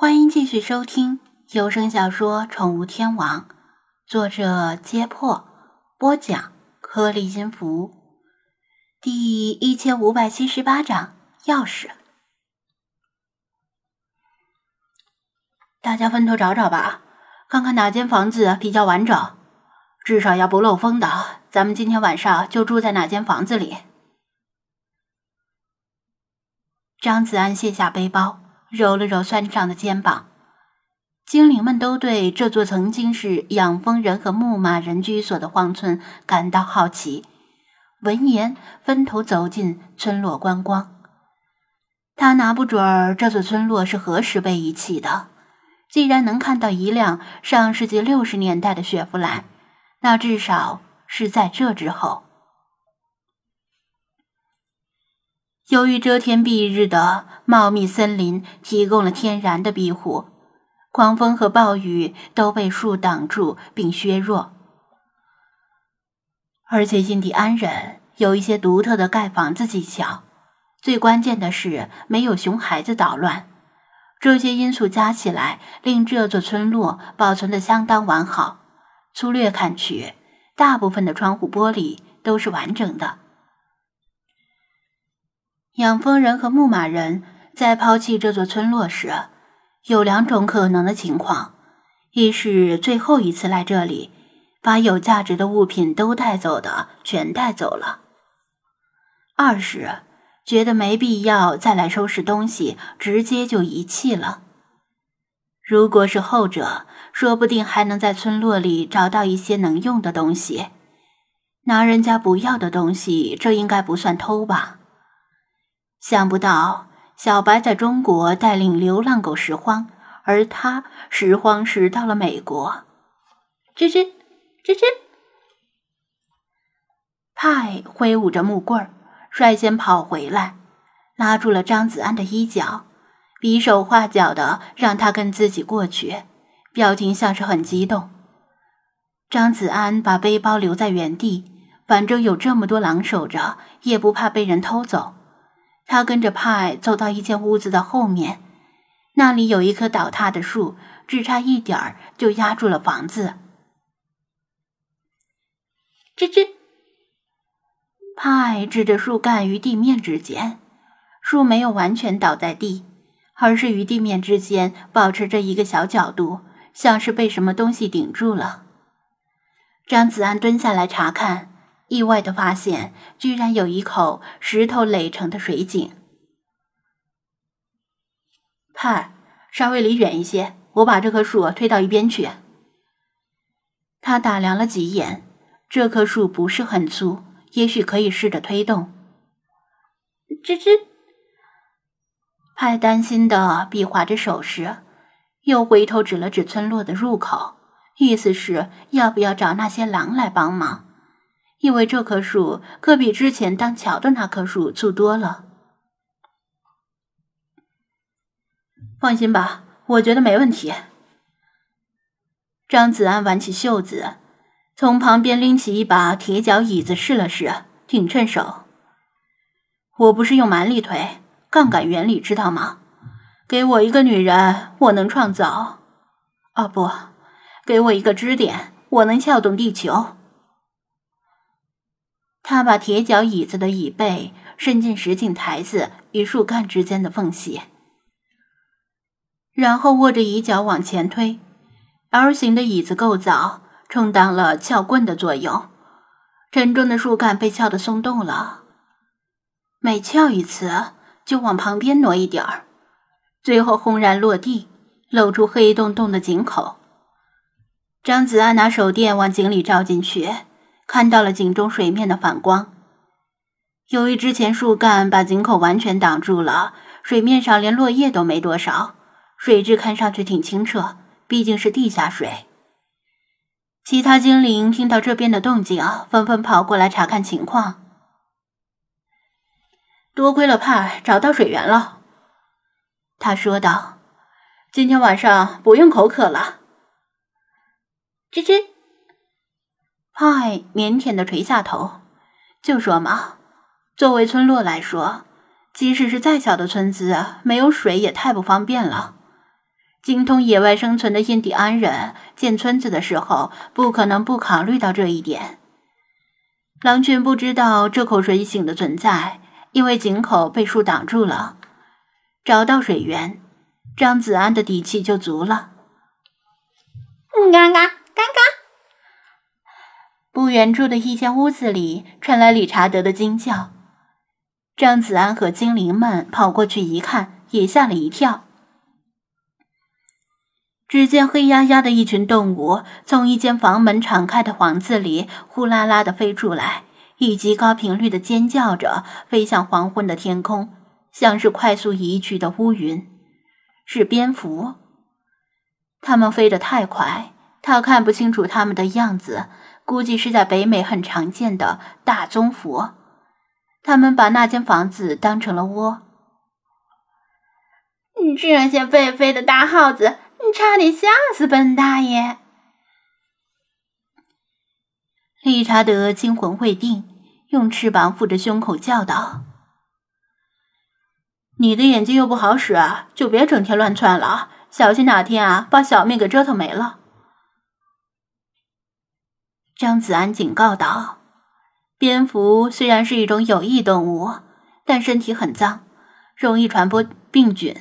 欢迎继续收听有声小说《宠物天王》，作者：揭破，播讲：颗粒音符，第一千五百七十八章钥匙。大家分头找找吧，看看哪间房子比较完整，至少要不漏风的。咱们今天晚上就住在哪间房子里？张子安卸下背包。揉了揉酸胀的肩膀，精灵们都对这座曾经是养蜂人和牧马人居所的荒村感到好奇。闻言，分头走进村落观光。他拿不准儿这座村落是何时被遗弃的。既然能看到一辆上世纪六十年代的雪佛兰，那至少是在这之后。由于遮天蔽日的茂密森林提供了天然的庇护，狂风和暴雨都被树挡住并削弱。而且印第安人有一些独特的盖房子技巧，最关键的是没有熊孩子捣乱。这些因素加起来，令这座村落保存的相当完好。粗略看去，大部分的窗户玻璃都是完整的。养蜂人和牧马人在抛弃这座村落时，有两种可能的情况：一是最后一次来这里，把有价值的物品都带走的全带走了；二是觉得没必要再来收拾东西，直接就遗弃了。如果是后者，说不定还能在村落里找到一些能用的东西。拿人家不要的东西，这应该不算偷吧？想不到小白在中国带领流浪狗拾荒，而他拾荒时到了美国。吱吱吱吱，派挥舞着木棍，率先跑回来，拉住了张子安的衣角，比手画脚的让他跟自己过去，表情像是很激动。张子安把背包留在原地，反正有这么多狼守着，也不怕被人偷走。他跟着派走到一间屋子的后面，那里有一棵倒塌的树，只差一点儿就压住了房子。吱吱，派指着树干与地面之间，树没有完全倒在地，而是与地面之间保持着一个小角度，像是被什么东西顶住了。张子安蹲下来查看。意外的发现，居然有一口石头垒成的水井。派，稍微离远一些，我把这棵树推到一边去。他打量了几眼，这棵树不是很粗，也许可以试着推动。吱吱，派担心的比划着手势，又回头指了指村落的入口，意思是要不要找那些狼来帮忙。因为这棵树可比之前当桥的那棵树粗多了。放心吧，我觉得没问题。张子安挽起袖子，从旁边拎起一把铁脚椅子试了试，挺趁手。我不是用蛮力推，杠杆原理知道吗？给我一个女人，我能创造……哦不，给我一个支点，我能撬动地球。他把铁脚椅子的椅背伸进石井台子与树干之间的缝隙，然后握着椅脚往前推。L 型的椅子构造充当了撬棍的作用，沉重的树干被撬得松动了。每撬一次，就往旁边挪一点儿，最后轰然落地，露出黑洞洞的井口。张子安拿手电往井里照进去。看到了井中水面的反光。由于之前树干把井口完全挡住了，水面上连落叶都没多少，水质看上去挺清澈，毕竟是地下水。其他精灵听到这边的动静，纷纷跑过来查看情况。多亏了帕尔找到水源了，他说道：“今天晚上不用口渴了。”吱吱。嗨腼腆的垂下头，就说嘛，作为村落来说，即使是再小的村子，没有水也太不方便了。精通野外生存的印第安人建村子的时候，不可能不考虑到这一点。狼群不知道这口水井的存在，因为井口被树挡住了。找到水源，张子安的底气就足了。嘎嘎嘎嘎！不远处的一间屋子里传来理查德的惊叫。张子安和精灵们跑过去一看，也吓了一跳。只见黑压压的一群动物从一间房门敞开的房子里呼啦啦的飞出来，以极高频率的尖叫着飞向黄昏的天空，像是快速移去的乌云。是蝙蝠。它们飞得太快，他看不清楚它们的样子，估计是在北美很常见的大棕蝠。他们把那间房子当成了窝。这些会飞的大耗子！你差点吓死本大爷！理查德惊魂未定，用翅膀抚着胸口叫道：“你的眼睛又不好使，就别整天乱窜了，小心哪天啊把小命给折腾没了。”张子安警告道：“蝙蝠虽然是一种有益动物，但身体很脏，容易传播病菌。”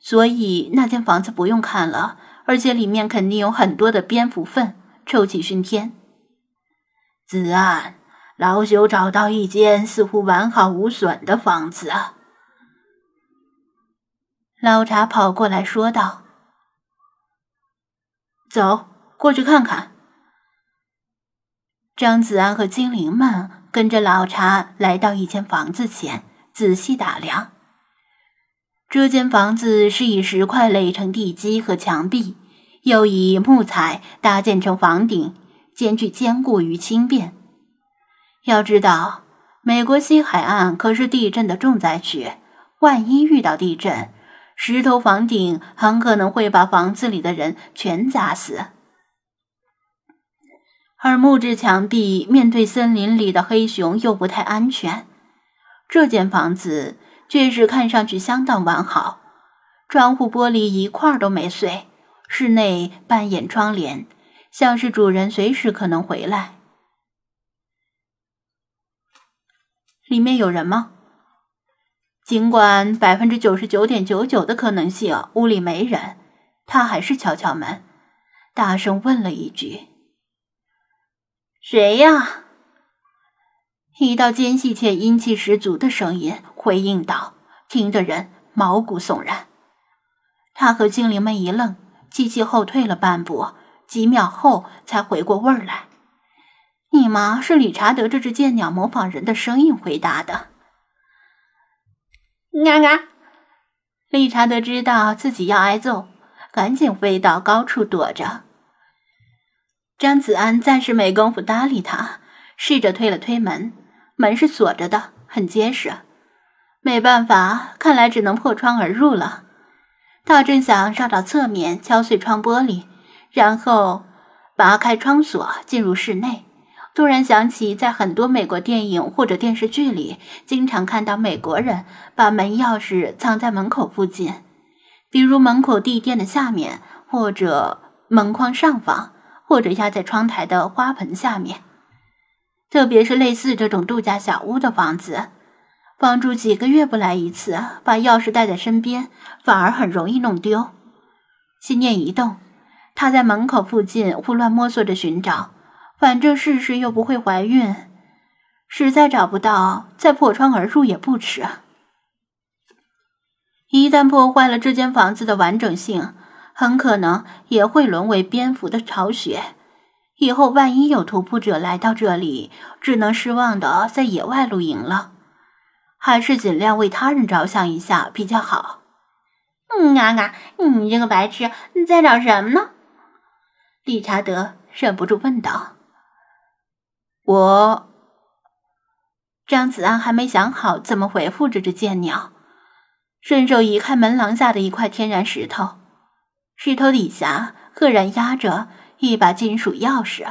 所以那间房子不用看了，而且里面肯定有很多的蝙蝠粪，臭气熏天。子安，老朽找到一间似乎完好无损的房子。老茶跑过来说道：“走过去看看。”张子安和精灵们跟着老查来到一间房子前，仔细打量。这间房子是以石块垒成地基和墙壁，又以木材搭建成房顶，兼具坚固与轻便。要知道，美国西海岸可是地震的重灾区，万一遇到地震，石头房顶很可能会把房子里的人全砸死。而木质墙壁面对森林里的黑熊又不太安全。这间房子。却是看上去相当完好，窗户玻璃一块都没碎，室内半掩窗帘，像是主人随时可能回来。里面有人吗？尽管百分之九十九点九九的可能性屋里没人，他还是敲敲门，大声问了一句：“谁呀？”一道尖细且阴气十足的声音回应道，听得人毛骨悚然。他和精灵们一愣，机器后退了半步，几秒后才回过味儿来。你妈是理查德这只贱鸟模仿人的声音回答的。嘎嘎！理查德知道自己要挨揍，赶紧飞到高处躲着。张子安暂时没工夫搭理他，试着推了推门。门是锁着的，很结实。没办法，看来只能破窗而入了。他正想绕到侧面敲碎窗玻璃，然后拔开窗锁进入室内，突然想起在很多美国电影或者电视剧里，经常看到美国人把门钥匙藏在门口附近，比如门口地垫的下面，或者门框上方，或者压在窗台的花盆下面。特别是类似这种度假小屋的房子，房主几个月不来一次，把钥匙带在身边，反而很容易弄丢。心念一动，他在门口附近胡乱摸索着寻找，反正试试又不会怀孕，实在找不到，再破窗而入也不迟。一旦破坏了这间房子的完整性，很可能也会沦为蝙蝠的巢穴。以后万一有徒步者来到这里，只能失望的在野外露营了。还是尽量为他人着想一下比较好。嗯啊啊，你这个白痴，你在找什么呢？理查德忍不住问道。我，张子安还没想好怎么回复这只贱鸟，顺手移开门廊下的一块天然石头，石头底下赫然压着。一把金属钥匙。